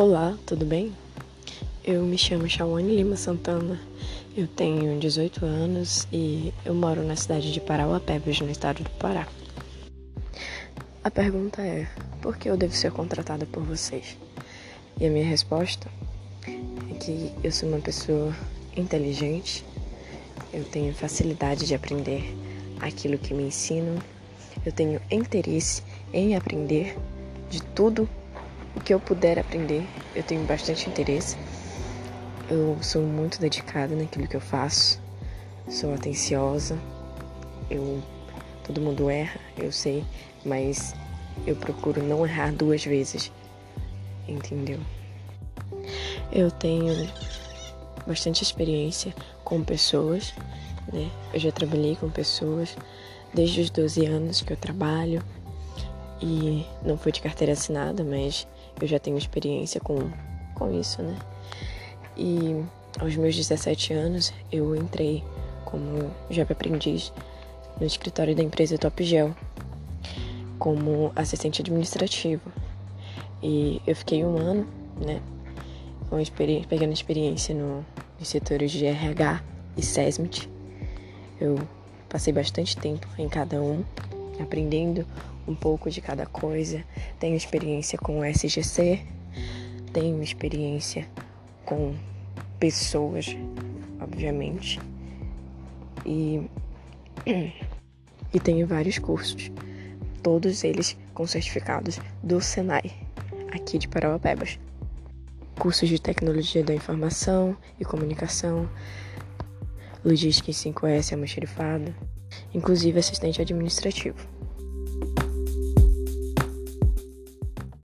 Olá, tudo bem? Eu me chamo Shawane Lima Santana, eu tenho 18 anos e eu moro na cidade de Parauapebas, no estado do Pará. A pergunta é: por que eu devo ser contratada por vocês? E a minha resposta é que eu sou uma pessoa inteligente, eu tenho facilidade de aprender aquilo que me ensinam, eu tenho interesse em aprender de tudo o que eu puder aprender, eu tenho bastante interesse. Eu sou muito dedicada naquilo que eu faço, sou atenciosa. Eu todo mundo erra, eu sei, mas eu procuro não errar duas vezes. Entendeu? Eu tenho bastante experiência com pessoas, né? Eu já trabalhei com pessoas desde os 12 anos que eu trabalho e não foi de carteira assinada, mas eu já tenho experiência com, com isso, né? E aos meus 17 anos eu entrei como jovem aprendiz no escritório da empresa Top Gel como assistente administrativo. E eu fiquei um ano, né, com experi pegando experiência no, nos setores de RH e SESMIT. Eu passei bastante tempo em cada um, aprendendo um pouco de cada coisa. Tenho experiência com o SGC, tenho experiência com pessoas, obviamente. E, e tenho vários cursos, todos eles com certificados do Senai, aqui de Parauapebas. Cursos de tecnologia da informação e comunicação, logística em 5S almoxerifada, inclusive assistente administrativo.